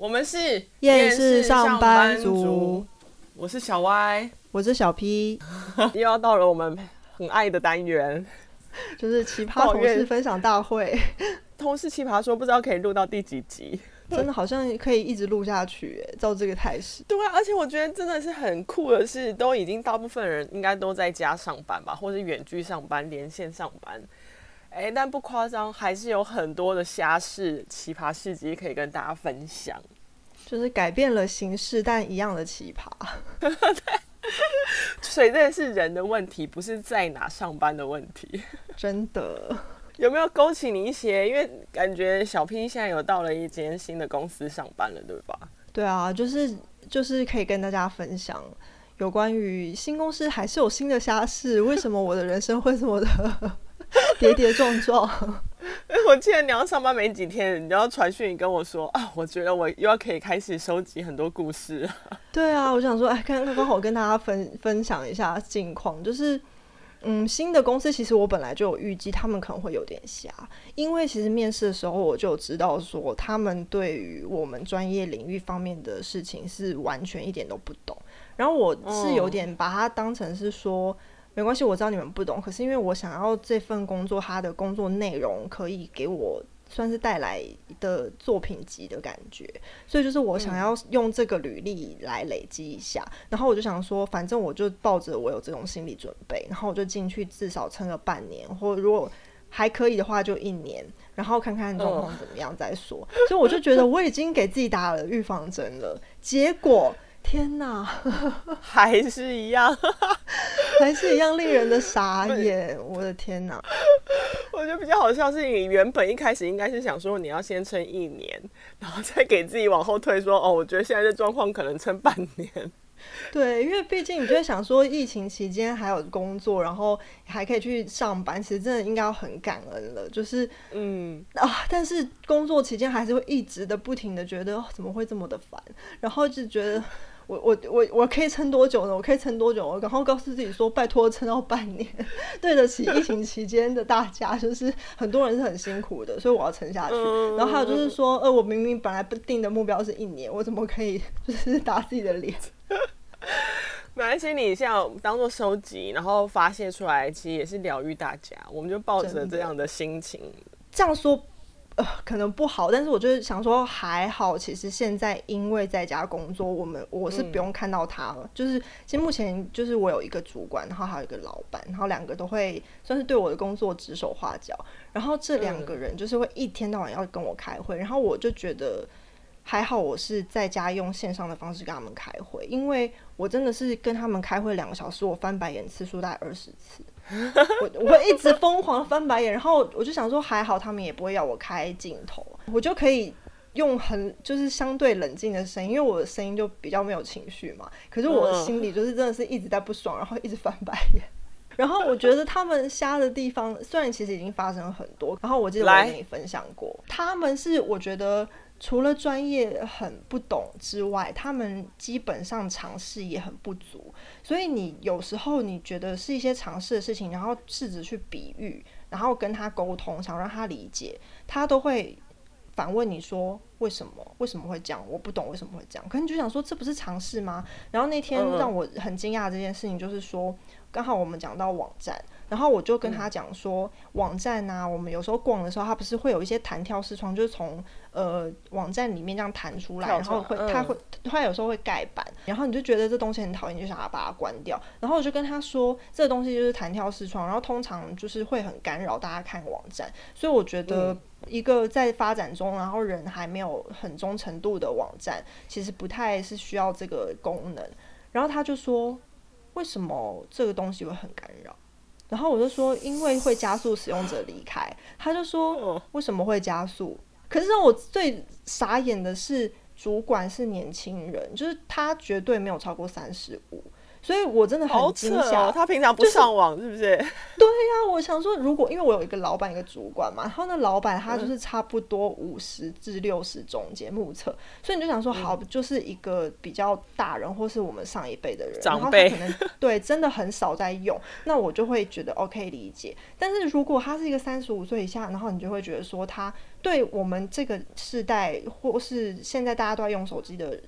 我们是夜市上班族，我是小 Y，我是小 P，又要到了我们很爱的单元，就是奇葩同事分享大会。同事奇葩说，不知道可以录到第几集？真的好像可以一直录下去，照这个态势。对啊，而且我觉得真的是很酷的是，都已经大部分人应该都在家上班吧，或是远距上班、连线上班。哎，但不夸张，还是有很多的虾事、奇葩事迹可以跟大家分享。就是改变了形式，但一样的奇葩。对，所以这是人的问题，不是在哪上班的问题。真的，有没有勾起你一些？因为感觉小 P 现在有到了一间新的公司上班了，对吧？对啊，就是就是可以跟大家分享有关于新公司还是有新的虾事。为什么我的人生会这么的？跌跌撞撞，我记得你要上班没几天，你就要传讯跟我说啊，我觉得我又要可以开始收集很多故事。对啊，我想说，哎，刚刚刚好跟大家分分享一下近况，就是，嗯，新的公司其实我本来就有预计他们可能会有点瞎，因为其实面试的时候我就知道说，他们对于我们专业领域方面的事情是完全一点都不懂，然后我是有点把它当成是说。没关系，我知道你们不懂，可是因为我想要这份工作，它的工作内容可以给我算是带来的作品集的感觉，所以就是我想要用这个履历来累积一下，嗯、然后我就想说，反正我就抱着我有这种心理准备，然后我就进去至少撑个半年，或如果还可以的话就一年，然后看看状况怎么样再说。哦、所以我就觉得我已经给自己打了预防针了，结果。天哪，还是一样，还是一样令人的傻眼！我的天哪，我觉得比较好笑是，你原本一开始应该是想说你要先撑一年，然后再给自己往后退，说哦，我觉得现在这状况可能撑半年。对，因为毕竟你就会想说，疫情期间还有工作，然后还可以去上班，其实真的应该要很感恩了。就是嗯啊，但是工作期间还是会一直的不停的觉得，哦，怎么会这么的烦，然后就觉得。我我我我可以撑多久呢？我可以撑多久？我然后告诉自己说，拜托撑到半年，对得起疫情期间的大家，就是很多人是很辛苦的，所以我要撑下去。然后还有就是说，呃，我明明本来不定的目标是一年，我怎么可以就是打自己的脸？没关系，你像当做收集，然后发泄出来，其实也是疗愈大家。我们就抱着这样的心情，这样说。呃，可能不好，但是我就是想说还好。其实现在因为在家工作，我们我是不用看到他了。嗯、就是其实目前就是我有一个主管，然后还有一个老板，然后两个都会算是对我的工作指手画脚。然后这两个人就是会一天到晚要跟我开会，然后我就觉得还好，我是在家用线上的方式跟他们开会，因为我真的是跟他们开会两个小时，我翻白眼次数大概二十次。我我会一直疯狂翻白眼，然后我就想说，还好他们也不会要我开镜头，我就可以用很就是相对冷静的声音，因为我的声音就比较没有情绪嘛。可是我的心里就是真的是一直在不爽，然后一直翻白眼。然后我觉得他们瞎的地方，虽然其实已经发生了很多，然后我记得我跟你分享过，他们是我觉得。除了专业很不懂之外，他们基本上尝试也很不足。所以你有时候你觉得是一些尝试的事情，然后试着去比喻，然后跟他沟通，想让他理解，他都会反问你说：“为什么？为什么会这样？我不懂为什么会这样。”可是你就想说，这不是尝试吗？然后那天让我很惊讶的这件事情就是说，刚好我们讲到网站。然后我就跟他讲说，网站啊，我们有时候逛的时候，它不是会有一些弹跳视窗，就是从呃网站里面这样弹出来，然后会它会它有时候会盖板，然后你就觉得这东西很讨厌，就想要把它关掉。然后我就跟他说，这个东西就是弹跳视窗，然后通常就是会很干扰大家看网站，所以我觉得一个在发展中，然后人还没有很忠诚度的网站，其实不太是需要这个功能。然后他就说，为什么这个东西会很干扰？然后我就说，因为会加速使用者离开。他就说，为什么会加速？可是让我最傻眼的是，主管是年轻人，就是他绝对没有超过三十五。所以我真的很惊吓、哦。他平常不上网是不是？对呀，我想说，如果因为我有一个老板，一个主管嘛，然后那老板他就是差不多五十至六十中间目测，所以你就想说，好，就是一个比较大人或是我们上一辈的人，长辈可能 对真的很少在用，那我就会觉得 OK 理解。但是如果他是一个三十五岁以下，然后你就会觉得说，他对我们这个世代或是现在大家都在用手机的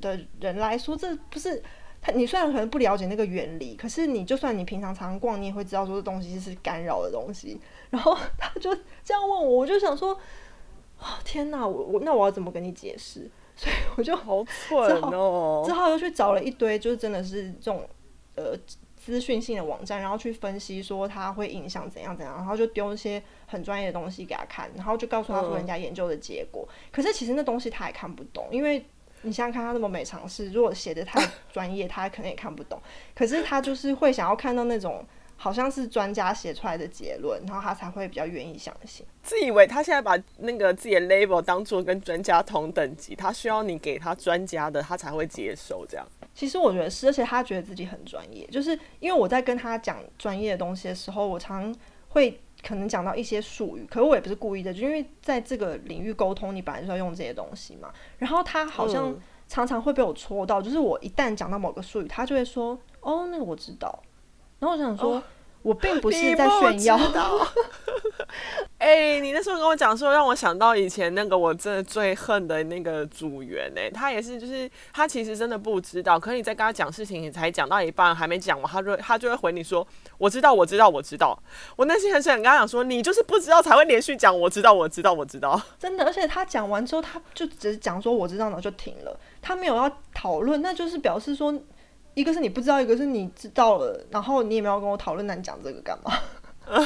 的人来说，这不是。他，你虽然可能不了解那个原理，可是你就算你平常常逛，你也会知道说这东西是干扰的东西。然后他就这样问我，我就想说，哦，天哪，我我那我要怎么跟你解释？所以我就好蠢哦，之后又去找了一堆，就是真的是这种呃资讯性的网站，然后去分析说它会影响怎样怎样，然后就丢一些很专业的东西给他看，然后就告诉他说人家研究的结果。嗯、可是其实那东西他也看不懂，因为。你想想看，他那么没尝试，如果写的太专业，他可能也看不懂。可是他就是会想要看到那种好像是专家写出来的结论，然后他才会比较愿意相信。自以为他现在把那个自己的 label 当做跟专家同等级，他需要你给他专家的，他才会接受这样。其实我觉得是，而且他觉得自己很专业，就是因为我在跟他讲专业的东西的时候，我常会。可能讲到一些术语，可是我也不是故意的，就因为在这个领域沟通，你本来就要用这些东西嘛。然后他好像常常会被我戳到，嗯、就是我一旦讲到某个术语，他就会说：“哦，那个我知道。”然后我想说。哦我并不是在炫耀。哎、你那时候跟我讲说，让我想到以前那个我真的最恨的那个组员哎，他也是，就是他其实真的不知道，可是你在跟他讲事情，你才讲到一半还没讲完，他就他就会回你说我知道，我知道，我知道。我内心很想跟他讲说，你就是不知道才会连续讲我知道，我知道，我知道。真的，而且他讲完之后，他就只是讲说我知道，然后就停了，他没有要讨论，那就是表示说。一个是你不知道，一个是你知道了，然后你也没有跟我讨论，那你讲这个干嘛？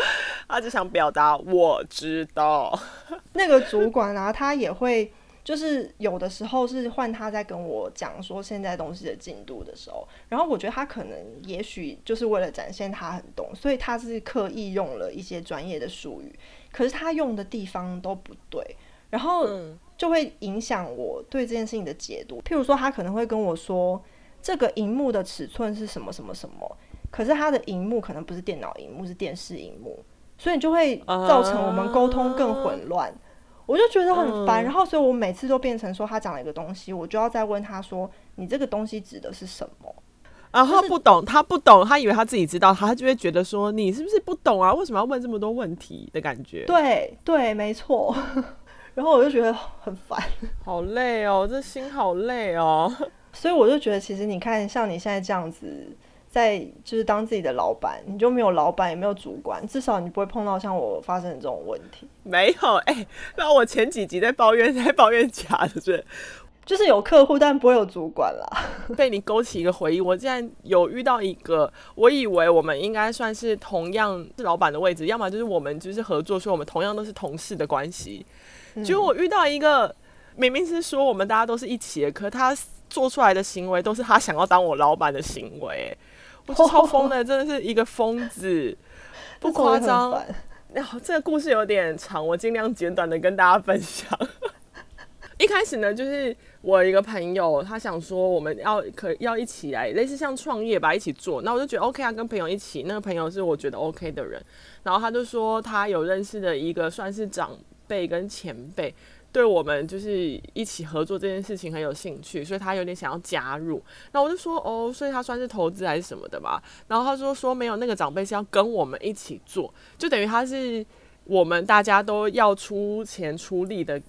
他只想表达我知道。那个主管啊，他也会，就是有的时候是换他在跟我讲说现在东西的进度的时候，然后我觉得他可能也许就是为了展现他很懂，所以他是刻意用了一些专业的术语，可是他用的地方都不对，然后就会影响我对这件事情的解读。譬如说，他可能会跟我说。这个荧幕的尺寸是什么什么什么？可是他的荧幕可能不是电脑荧幕，是电视荧幕，所以就会造成我们沟通更混乱。Uh, 我就觉得很烦，然后所以我每次都变成说他讲了一个东西，我就要再问他说：“你这个东西指的是什么？”然后他不懂，他不懂，他以为他自己知道，他就会觉得说：“你是不是不懂啊？为什么要问这么多问题？”的感觉。对对，没错。然后我就觉得很烦，好累哦，这心好累哦。所以我就觉得，其实你看，像你现在这样子，在就是当自己的老板，你就没有老板，也没有主管，至少你不会碰到像我发生的这种问题。没有，哎、欸，那我前几集在抱怨，在抱怨假的，是，就是有客户，但不会有主管啦。被你勾起一个回忆，我竟然有遇到一个，我以为我们应该算是同样是老板的位置，要么就是我们就是合作，说我们同样都是同事的关系。结果我遇到一个，明明是说我们大家都是一起的，可他。做出来的行为都是他想要当我老板的行为，我超 疯的，真的是一个疯子，不夸张。然后这个故事有点长，我尽量简短的跟大家分享。一开始呢，就是我一个朋友，他想说我们要可要一起来，类似像创业吧，一起做。那我就觉得 OK 啊，跟朋友一起。那个朋友是我觉得 OK 的人，然后他就说他有认识的一个算是长辈跟前辈。对我们就是一起合作这件事情很有兴趣，所以他有点想要加入。那我就说哦，所以他算是投资还是什么的吧？然后他说说没有，那个长辈是要跟我们一起做，就等于他是我们大家都要出钱出力的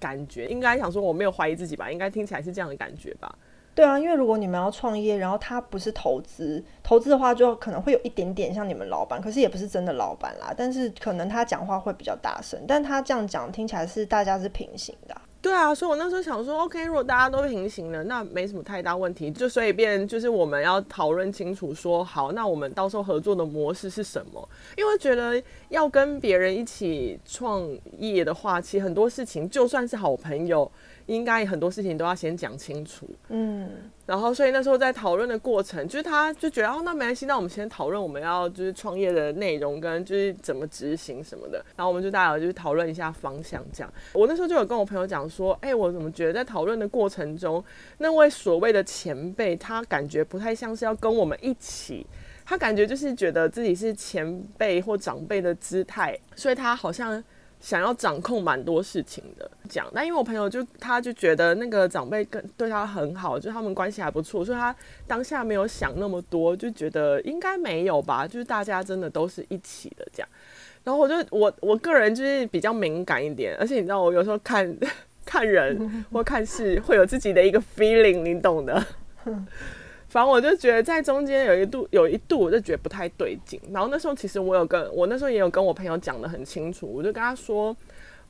感觉。应该想说我没有怀疑自己吧？应该听起来是这样的感觉吧？对啊，因为如果你们要创业，然后他不是投资，投资的话就可能会有一点点像你们老板，可是也不是真的老板啦。但是可能他讲话会比较大声，但他这样讲听起来是大家是平行的。对啊，所以我那时候想说，OK，如果大家都平行了，那没什么太大问题。就所以变就是我们要讨论清楚，说好，那我们到时候合作的模式是什么？因为觉得要跟别人一起创业的话，其实很多事情就算是好朋友。应该很多事情都要先讲清楚。嗯，然后所以那时候在讨论的过程，就是他就觉得哦，那没关系，那我们先讨论我们要就是创业的内容跟就是怎么执行什么的。然后我们就大家就是讨论一下方向这样。我那时候就有跟我朋友讲说，哎，我怎么觉得在讨论的过程中，那位所谓的前辈，他感觉不太像是要跟我们一起。他感觉就是觉得自己是前辈或长辈的姿态，所以他好像想要掌控蛮多事情的。讲，那因为我朋友就他就觉得那个长辈跟对他很好，就他们关系还不错，所以他当下没有想那么多，就觉得应该没有吧，就是大家真的都是一起的这样。然后我就我我个人就是比较敏感一点，而且你知道我有时候看看人或看事会有自己的一个 feeling，你懂的。反正我就觉得在中间有一度有一度我就觉得不太对劲，然后那时候其实我有跟我那时候也有跟我朋友讲得很清楚，我就跟他说。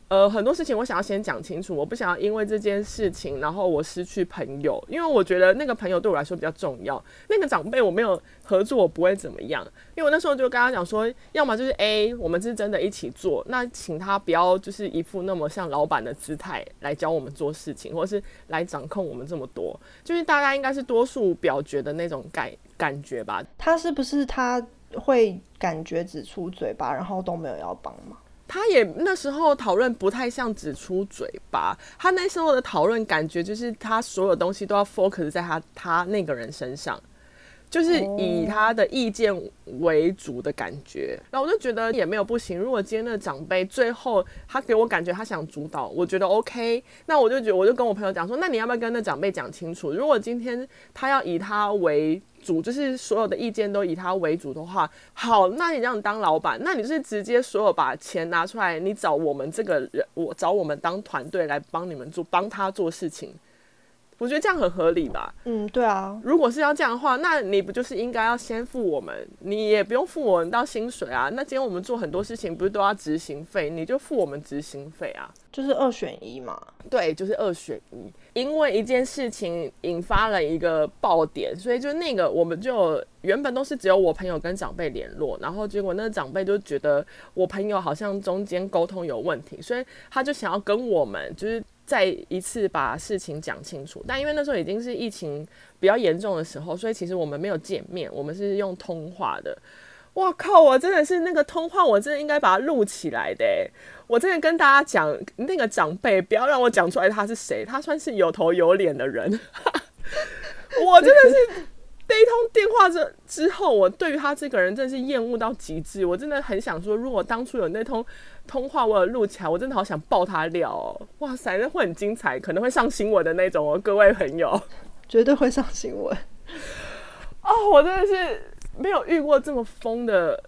呃，很多事情我想要先讲清楚，我不想要因为这件事情，然后我失去朋友，因为我觉得那个朋友对我来说比较重要。那个长辈我没有合作，我不会怎么样，因为我那时候就跟他讲说，要么就是 A，我们是真的一起做，那请他不要就是一副那么像老板的姿态来教我们做事情，或是来掌控我们这么多，就是大家应该是多数表决的那种感感觉吧。他是不是他会感觉只出嘴巴，然后都没有要帮忙？他也那时候讨论不太像只出嘴巴，他那时候的讨论感觉就是他所有东西都要 focus 在他他那个人身上，就是以他的意见为主的感觉。然后我就觉得也没有不行，如果今天的长辈最后他给我感觉他想主导，我觉得 OK，那我就觉得我就跟我朋友讲说，那你要不要跟那长辈讲清楚？如果今天他要以他为主就是所有的意见都以他为主的话，好，那你这样当老板，那你就是直接所有把钱拿出来，你找我们这个人，我找我们当团队来帮你们做，帮他做事情。我觉得这样很合理吧？嗯，对啊。如果是要这样的话，那你不就是应该要先付我们？你也不用付我们到薪水啊。那今天我们做很多事情，不是都要执行费？你就付我们执行费啊。就是二选一嘛。对，就是二选一。因为一件事情引发了一个爆点，所以就那个我们就原本都是只有我朋友跟长辈联络，然后结果那个长辈就觉得我朋友好像中间沟通有问题，所以他就想要跟我们就是。再一次把事情讲清楚，但因为那时候已经是疫情比较严重的时候，所以其实我们没有见面，我们是用通话的。哇靠！我真的是那个通话，我真的应该把它录起来的。我真的跟大家讲，那个长辈不要让我讲出来他是谁，他算是有头有脸的人。我真的是。这一通电话之之后，我对于他这个人真的是厌恶到极致。我真的很想说，如果当初有那通通话，我有录起来，我真的好想爆他料哦！哇塞，那会很精彩，可能会上新闻的那种哦，各位朋友，绝对会上新闻。哦，我真的是没有遇过这么疯的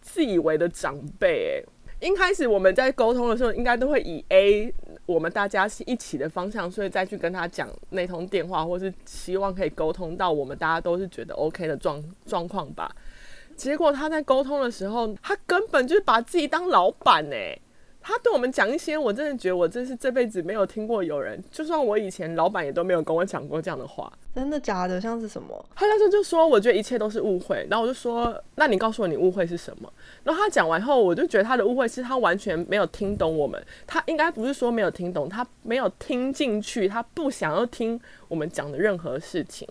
自以为的长辈哎。一开始我们在沟通的时候，应该都会以 A。我们大家是一起的方向，所以再去跟他讲那通电话，或是希望可以沟通到我们大家都是觉得 OK 的状状况吧。结果他在沟通的时候，他根本就是把自己当老板呢。他对我们讲一些，我真的觉得我真是这辈子没有听过有人，就算我以前老板也都没有跟我讲过这样的话。真的假的？像是什么？他那时候就说，我觉得一切都是误会。然后我就说，那你告诉我你误会是什么？然后他讲完后，我就觉得他的误会是他完全没有听懂我们。他应该不是说没有听懂，他没有听进去，他不想要听我们讲的任何事情，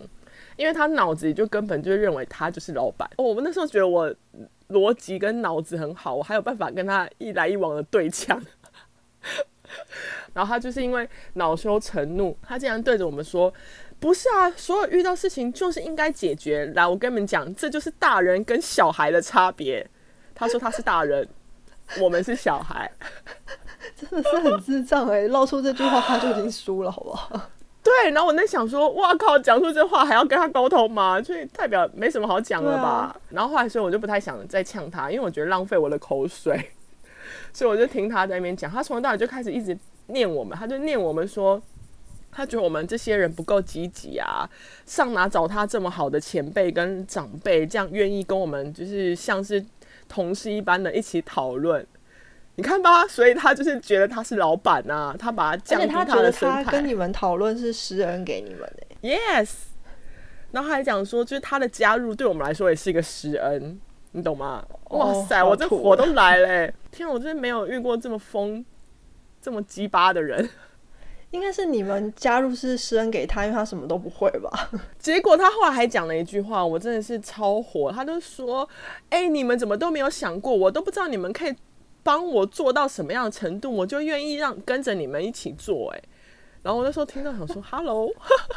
因为他脑子里就根本就认为他就是老板。哦，我们那时候觉得我逻辑跟脑子很好，我还有办法跟他一来一往的对呛。然后他就是因为恼羞成怒，他竟然对着我们说：“不是啊，所有遇到事情就是应该解决。来，我跟你们讲，这就是大人跟小孩的差别。”他说他是大人，我们是小孩，真的是很智障哎、欸！露出这句话他就已经输了，好不好？对。然后我在想说，哇靠，讲出这话还要跟他沟通吗？所以代表没什么好讲了吧？啊、然后后来所以我就不太想再呛他，因为我觉得浪费我的口水。所以我就听他在那边讲，他从头到尾就开始一直念我们，他就念我们说，他觉得我们这些人不够积极啊，上哪找他这么好的前辈跟长辈，这样愿意跟我们就是像是同事一般的一起讨论。你看吧，所以他就是觉得他是老板啊，他把他降低他的身份，他跟你们讨论是施恩给你们的。Yes，然后还讲说，就是他的加入对我们来说也是一个施恩。你懂吗？哇塞，哦、我这火都来了、欸！天啊，我真的没有遇过这么疯、这么鸡巴的人。应该是你们加入是施恩给他，因为他什么都不会吧？结果他后来还讲了一句话，我真的是超火。他就说：“哎、欸，你们怎么都没有想过？我都不知道你们可以帮我做到什么样的程度，我就愿意让跟着你们一起做。”哎，然后我那时候听到想说：“Hello，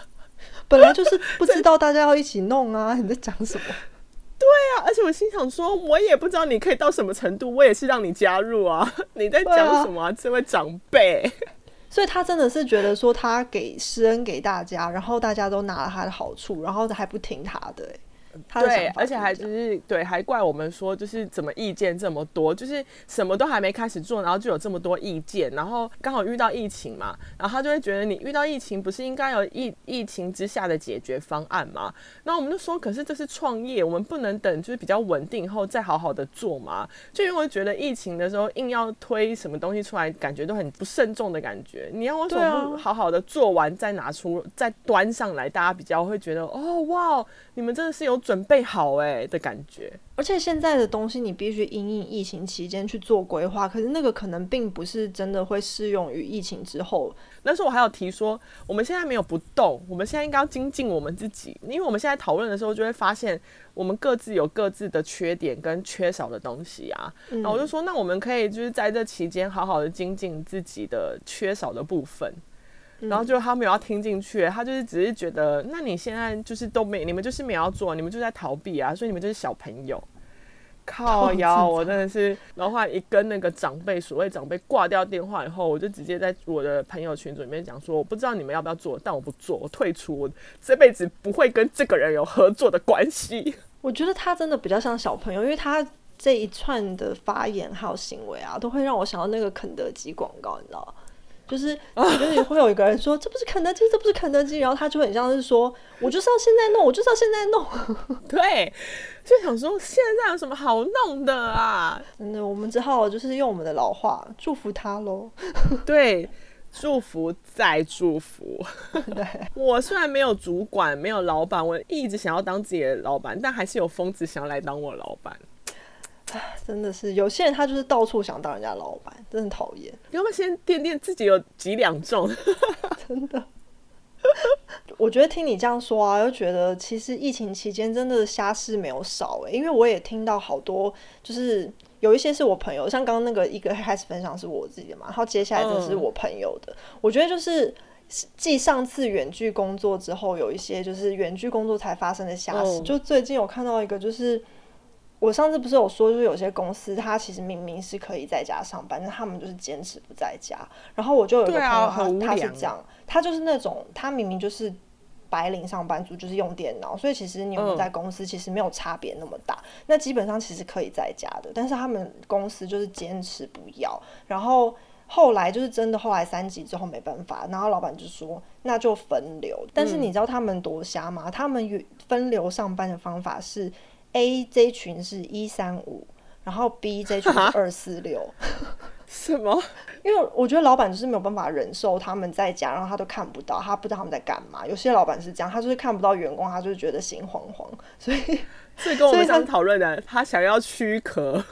本来就是不知道大家要一起弄啊，你在讲什么？”对啊，而且我心想说，我也不知道你可以到什么程度，我也是让你加入啊。你在讲什么、啊啊？这位长辈。所以他真的是觉得说他给施恩给大家，然后大家都拿了他的好处，然后还不听他的、欸。对，而且还就是对，还怪我们说就是怎么意见这么多，就是什么都还没开始做，然后就有这么多意见，然后刚好遇到疫情嘛，然后他就会觉得你遇到疫情不是应该有疫疫情之下的解决方案吗？那我们就说，可是这是创业，我们不能等就是比较稳定后再好好的做嘛？就因为觉得疫情的时候硬要推什么东西出来，感觉都很不慎重的感觉。你要为什么不好好的做完再拿出再端上来，大家比较会觉得哦哇，你们真的是有。准备好哎、欸、的感觉，而且现在的东西你必须因应疫情期间去做规划，可是那个可能并不是真的会适用于疫情之后。但是我还有提说，我们现在没有不动，我们现在应该要精进我们自己，因为我们现在讨论的时候就会发现，我们各自有各自的缺点跟缺少的东西啊。嗯、然后我就说，那我们可以就是在这期间好好的精进自己的缺少的部分。然后就他没有要听进去，他就是只是觉得，那你现在就是都没，你们就是没有要做，你们就在逃避啊，所以你们就是小朋友。靠腰，我真的是，然后后来一跟那个长辈，所谓长辈挂掉电话以后，我就直接在我的朋友群组里面讲说，我不知道你们要不要做，但我不做，我退出，我这辈子不会跟这个人有合作的关系。我觉得他真的比较像小朋友，因为他这一串的发言还有行为啊，都会让我想到那个肯德基广告，你知道吗？就是，就是会有一个人说这不是肯德基，这不是肯德基，然后他就很像是说，我就是要现在弄，我就是要现在弄。对，就想说现在有什么好弄的啊？真的，我们只好就是用我们的老话祝福他喽。对，祝福再祝福。对，我虽然没有主管，没有老板，我一直想要当自己的老板，但还是有疯子想要来当我老板。真的是有些人，他就是到处想当人家老板，真的讨厌。要不要先掂掂自己有几两重？真的，我觉得听你这样说啊，又觉得其实疫情期间真的瞎事没有少诶、欸。因为我也听到好多，就是有一些是我朋友，像刚刚那个一个开始分享是我自己的嘛，然后接下来就是我朋友的。嗯、我觉得就是继上次远距工作之后，有一些就是远距工作才发生的瞎事。嗯、就最近有看到一个就是。我上次不是有说，就是有些公司他其实明明是可以在家上班，但他们就是坚持不在家。然后我就有一个朋友他，他、啊、他是这样，他就是那种他明明就是白领上班族，就是用电脑，所以其实你们在公司其实没有差别那么大、嗯。那基本上其实可以在家的，但是他们公司就是坚持不要。然后后来就是真的后来三级之后没办法，然后老板就说那就分流。但是你知道他们多瞎吗？他们分流上班的方法是。A 这群是一三五，然后 B 这群是二四六，什么？因为我觉得老板就是没有办法忍受他们在家，然后他都看不到，他不知道他们在干嘛。有些老板是这样，他就是看不到员工，他就是觉得心慌慌。所以，所以跟我们上次讨论的，他想要躯壳。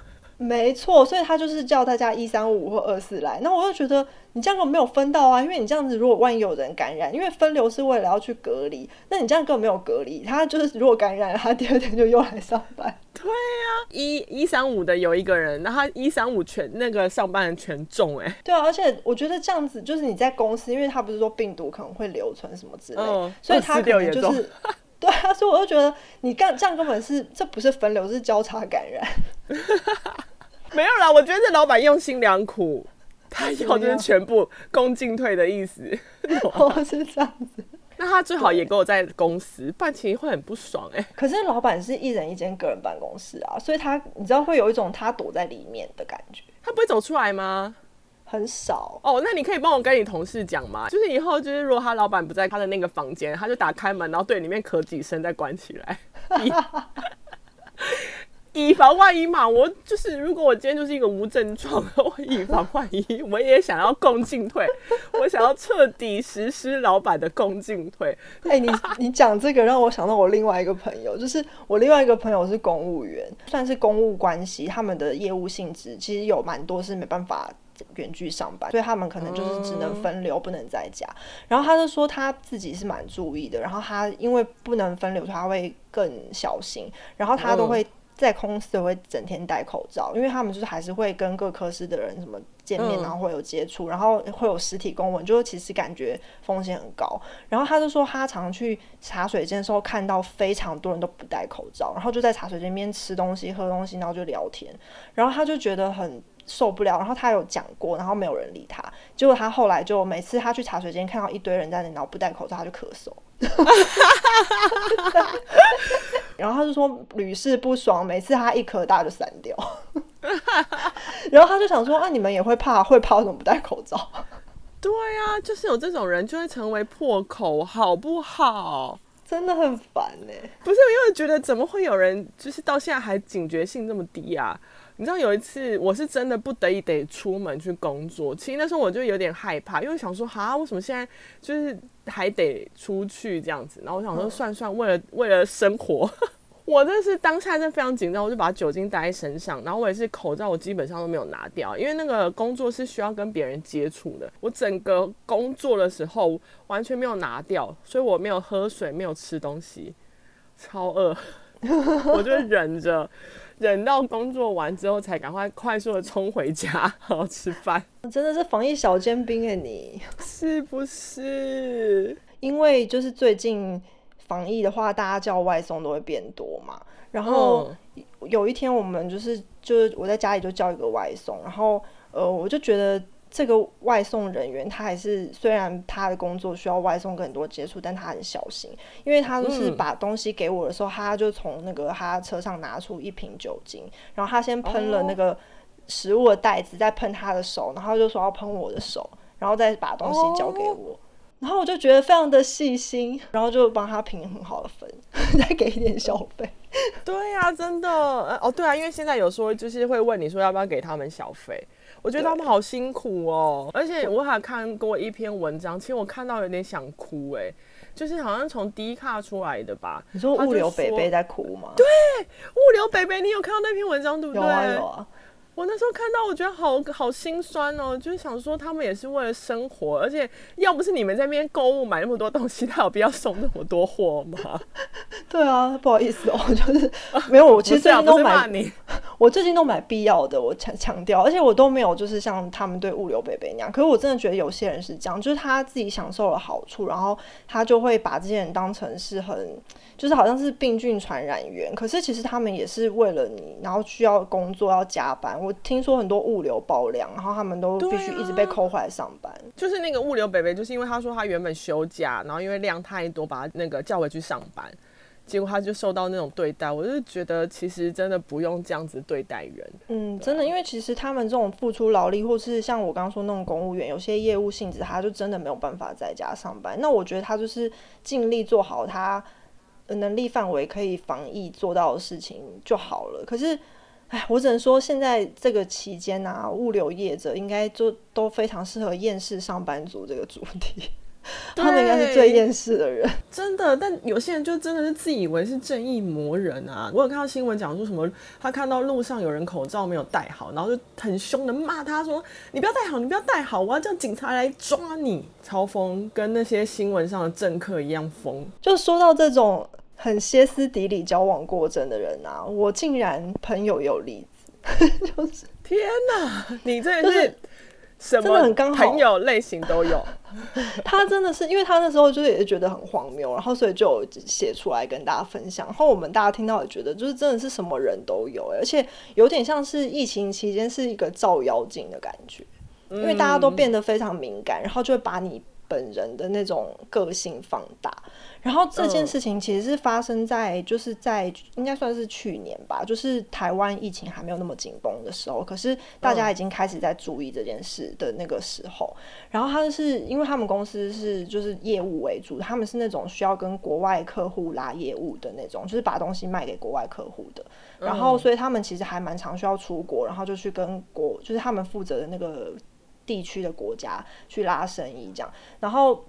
没错，所以他就是叫大家一三五或二四来。那我就觉得你这样根本没有分到啊，因为你这样子如果万一有人感染，因为分流是为了要去隔离，那你这样根本没有隔离。他就是如果感染，他第二天就又来上班。对呀、啊，一一三五的有一个人，那他一三五全那个上班人全中哎、欸。对啊，而且我觉得这样子就是你在公司，因为他不是说病毒可能会留存什么之类、嗯，所以他可能就是对啊，所以我就觉得你干这样根本是这不是分流，是交叉感染。没有啦，我觉得这老板用心良苦，他要就是全部共进退的意思。哦，是这样子。那他最好也跟我在公司，不然其实会很不爽哎、欸。可是老板是一人一间个人办公室啊，所以他你知道会有一种他躲在里面的感觉。他不会走出来吗？很少。哦，那你可以帮我跟你同事讲吗？就是以后就是如果他老板不在他的那个房间，他就打开门，然后对里面咳几声再关起来。以 防万一嘛，我就是如果我今天就是一个无症状，我以防万一，我也想要共进退，我想要彻底实施老板的共进退。哎、欸，你你讲这个让我想到我另外一个朋友，就是我另外一个朋友是公务员，算是公务关系，他们的业务性质其实有蛮多是没办法远距上班，所以他们可能就是只能分流，不能在家。然后他就说他自己是蛮注意的，然后他因为不能分流，他会更小心，然后他都会。在公司都会整天戴口罩，因为他们就是还是会跟各科室的人什么见面，然后会有接触，然后会有实体公文，就其实感觉风险很高。然后他就说，他常去茶水间的时候看到非常多人都不戴口罩，然后就在茶水间边吃东西、喝东西，然后就聊天。然后他就觉得很受不了，然后他有讲过，然后没有人理他。结果他后来就每次他去茶水间看到一堆人在那，然后不戴口罩，他就咳嗽。然后他就说屡试不爽，每次他一咳大就散掉。然后他就想说啊，你们也会怕，会怕为什么不戴口罩？对呀、啊，就是有这种人就会成为破口，好不好？真的很烦呢。不是，因为觉得怎么会有人就是到现在还警觉性这么低啊？你知道有一次我是真的不得已得出门去工作，其实那时候我就有点害怕，因为想说哈，为什么现在就是还得出去这样子？然后我想说算算，为了为了生活，我真是当下真的非常紧张，我就把酒精带在身上，然后我也是口罩我基本上都没有拿掉，因为那个工作是需要跟别人接触的，我整个工作的时候完全没有拿掉，所以我没有喝水，没有吃东西，超饿，我就忍着。忍到工作完之后，才赶快快速的冲回家，好好吃饭。真的是防疫小尖兵哎，你是不是？因为就是最近防疫的话，大家叫外送都会变多嘛。然后有一天，我们就是就是我在家里就叫一个外送，然后呃，我就觉得。这个外送人员，他还是虽然他的工作需要外送跟很多接触，但他很小心，因为他就是把东西给我的时候，嗯、他就从那个他车上拿出一瓶酒精，然后他先喷了那个食物的袋子，再喷他的手，然后就说要喷我的手，然后再把东西交给我，哦、然后我就觉得非常的细心，然后就帮他评很好的分，再给一点小费。对呀、啊，真的，哦，对啊，因为现在有时候就是会问你说要不要给他们小费。我觉得他们好辛苦哦，而且我还看过一篇文章，其实我看到有点想哭哎，就是好像从低卡出来的吧。你说物流北北在哭吗？对，物流北北，你有看到那篇文章对不对？有啊有啊。我那时候看到，我觉得好好心酸哦，就是想说他们也是为了生活，而且要不是你们在那边购物买那么多东西，他有必要送那么多货吗？对啊，不好意思哦，就是没有，我其实 最近都买，你我最近都买必要的，我强强调，而且我都没有就是像他们对物流贝贝那样，可是我真的觉得有些人是这样，就是他自己享受了好处，然后他就会把这些人当成是很。就是好像是病菌传染源，可是其实他们也是为了你，然后需要工作要加班。我听说很多物流爆量，然后他们都必须一直被扣回来上班。啊、就是那个物流北北，就是因为他说他原本休假，然后因为量太多，把他那个叫回去上班，结果他就受到那种对待。我就觉得其实真的不用这样子对待人。嗯，真的，因为其实他们这种付出劳力，或是像我刚刚说那种公务员，有些业务性质，他就真的没有办法在家上班。那我觉得他就是尽力做好他。能力范围可以防疫做到的事情就好了。可是，哎，我只能说，现在这个期间啊，物流业者应该就都非常适合厌世上班族这个主题。他们应该是最厌世的人，真的。但有些人就真的是自以为是正义魔人啊！我有看到新闻讲说什么，他看到路上有人口罩没有戴好，然后就很凶的骂他说：“你不要戴好，你不要戴好，我要叫警察来抓你。”超疯，跟那些新闻上的政客一样疯。就说到这种。很歇斯底里、交往过正的人啊，我竟然朋友有例子，就是天哪，你这是什么？真的很刚好，朋友类型都有。他真的是，因为他那时候就是也是觉得很荒谬，然后所以就写出来跟大家分享。然后我们大家听到也觉得，就是真的是什么人都有，而且有点像是疫情期间是一个照妖镜的感觉，因为大家都变得非常敏感，然后就会把你本人的那种个性放大。然后这件事情其实是发生在，就是在应该算是去年吧，就是台湾疫情还没有那么紧绷的时候，可是大家已经开始在注意这件事的那个时候。然后他是因为他们公司是就是业务为主，他们是那种需要跟国外客户拉业务的那种，就是把东西卖给国外客户的。然后所以他们其实还蛮常需要出国，然后就去跟国就是他们负责的那个地区的国家去拉生意这样。然后。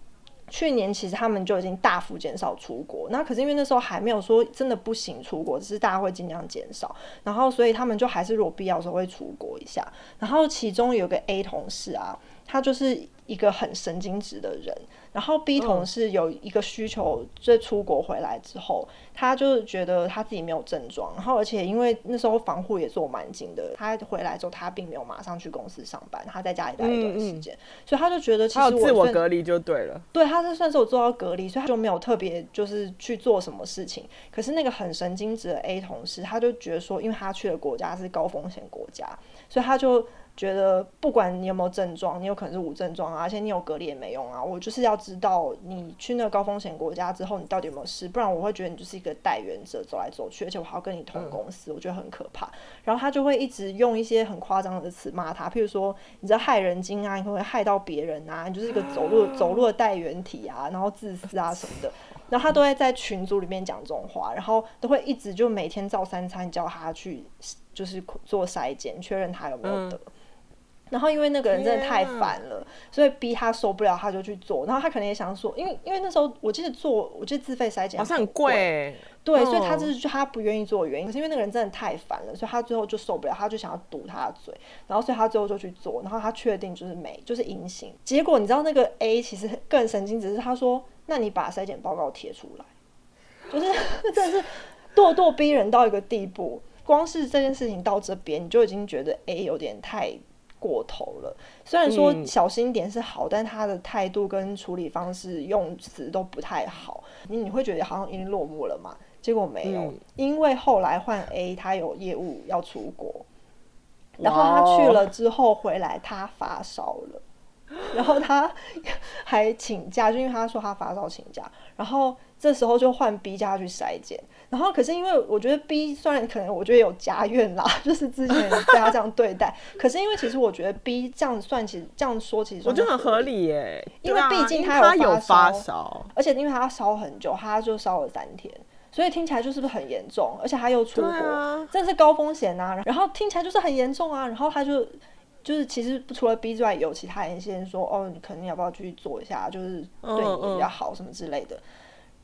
去年其实他们就已经大幅减少出国，那可是因为那时候还没有说真的不行出国，只是大家会尽量减少，然后所以他们就还是如果必要的时候会出国一下。然后其中有个 A 同事啊，他就是一个很神经质的人。然后 B 同事有一个需求，在出国回来之后，他就觉得他自己没有症状，然后而且因为那时候防护也做蛮紧的，他回来之后他并没有马上去公司上班，他在家里待一段时间，嗯嗯，所以他就觉得其实我自我隔离就对了，对，他是算是我做到隔离，所以他就没有特别就是去做什么事情。可是那个很神经质的 A 同事，他就觉得说，因为他去的国家是高风险国家，所以他就。觉得不管你有没有症状，你有可能是无症状啊，而且你有隔离也没用啊。我就是要知道你去那个高风险国家之后，你到底有没有事，不然我会觉得你就是一个带源者走来走去，而且我还要跟你同公司，嗯、我觉得很可怕。然后他就会一直用一些很夸张的词骂他，譬如说你这害人精啊，你会害到别人啊？你就是一个走路走路的带源体啊，然后自私啊什么的。然后他都会在群组里面讲这种话，然后都会一直就每天照三餐叫他去就是做筛检，确认他有没有得。嗯然后因为那个人真的太烦了，啊、所以逼他受不了，他就去做。然后他可能也想说，因为因为那时候我记得做，我记得自费筛检好像很贵，对，哦、所以他就是他不愿意做的原因。可是因为那个人真的太烦了，所以他最后就受不了，他就想要堵他的嘴。然后所以他最后就去做，然后他确定就是没，就是阴性。结果你知道那个 A 其实更神经，只是他说：“那你把筛检报告贴出来。”就是 真的是咄咄逼人到一个地步。光是这件事情到这边，你就已经觉得 A 有点太。过头了，虽然说小心点是好，嗯、但他的态度跟处理方式、用词都不太好，你你会觉得好像已经落幕了嘛？结果没有，嗯、因为后来换 A，他有业务要出国，然后他去了之后回来，他发烧了，然后他还请假，就因为他说他发烧请假，然后这时候就换 B 叫他去筛检。然后，可是因为我觉得 B 虽然可能我觉得有家怨啦，就是之前被他这样对待，可是因为其实我觉得 B 这样算其实这样说其实我觉得很合理耶，因为毕竟他有发烧，而且因为他烧很久，他就烧了三天，所以听起来就是不是很严重，而且他又出国，这是高风险啊。然后听起来就是很严重啊，然后他就就是其实除了 B 之外，有其他人先说哦，你肯定要不要去做一下，就是对你比较好什么之类的，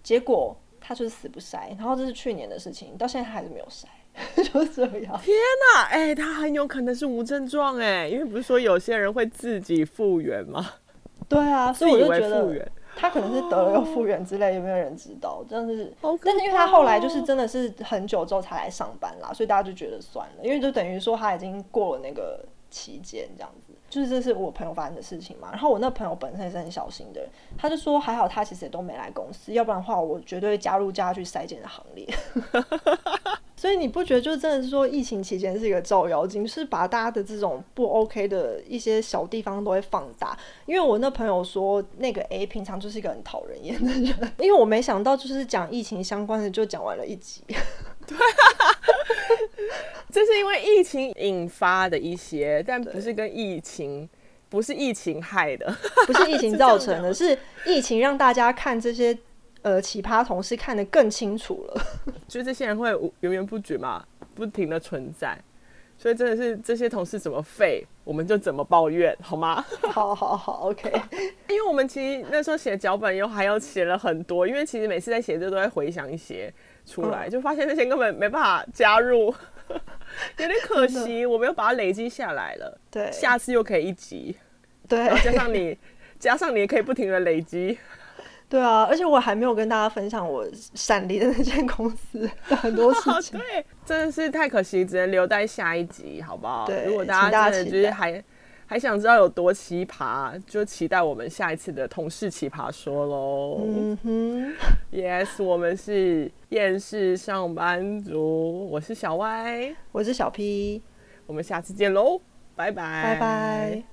结果。他就是死不筛，然后这是去年的事情，到现在他还是没有筛，就是这样。天哪，哎、欸，他很有可能是无症状哎，因为不是说有些人会自己复原吗？对啊，所以我就觉得他可能是得了又复原之类，有没有人知道？真的是，但是因为他后来就是真的是很久之后才来上班啦，所以大家就觉得算了，因为就等于说他已经过了那个期间这样子。就是这是我朋友发生的事情嘛，然后我那朋友本身也是很小心的人，他就说还好他其实也都没来公司，要不然的话我绝对加入叫他去筛检的行列。所以你不觉得就真的是说疫情期间是一个照妖镜，是把大家的这种不 OK 的一些小地方都会放大。因为我那朋友说那个 A 平常就是一个很讨人厌的人，因为我没想到就是讲疫情相关的就讲完了一集。对。这是因为疫情引发的一些，但不是跟疫情，不是疫情害的，不是疫情造成的，是，是疫情让大家看这些呃奇葩同事看得更清楚了。就这些人会源源不绝嘛，不停的存在，所以真的是这些同事怎么废，我们就怎么抱怨，好吗？好好好，OK。因为我们其实那时候写脚本又还要写了很多，因为其实每次在写这都会回想一些出来，嗯、就发现那些根本没办法加入。有点可惜，我没有把它累积下来了。对，下次又可以一集。对，加上你，加上你也可以不停的累积。对啊，而且我还没有跟大家分享我闪离的那间公司的很多事 情。对，真的是太可惜，只能留在下一集，好不好？对，如果大家真的就是还。还想知道有多奇葩，就期待我们下一次的同事奇葩说喽。嗯哼，Yes，我们是厌世上班族，我是小歪，我是小 P，我们下次见喽，拜拜，拜拜。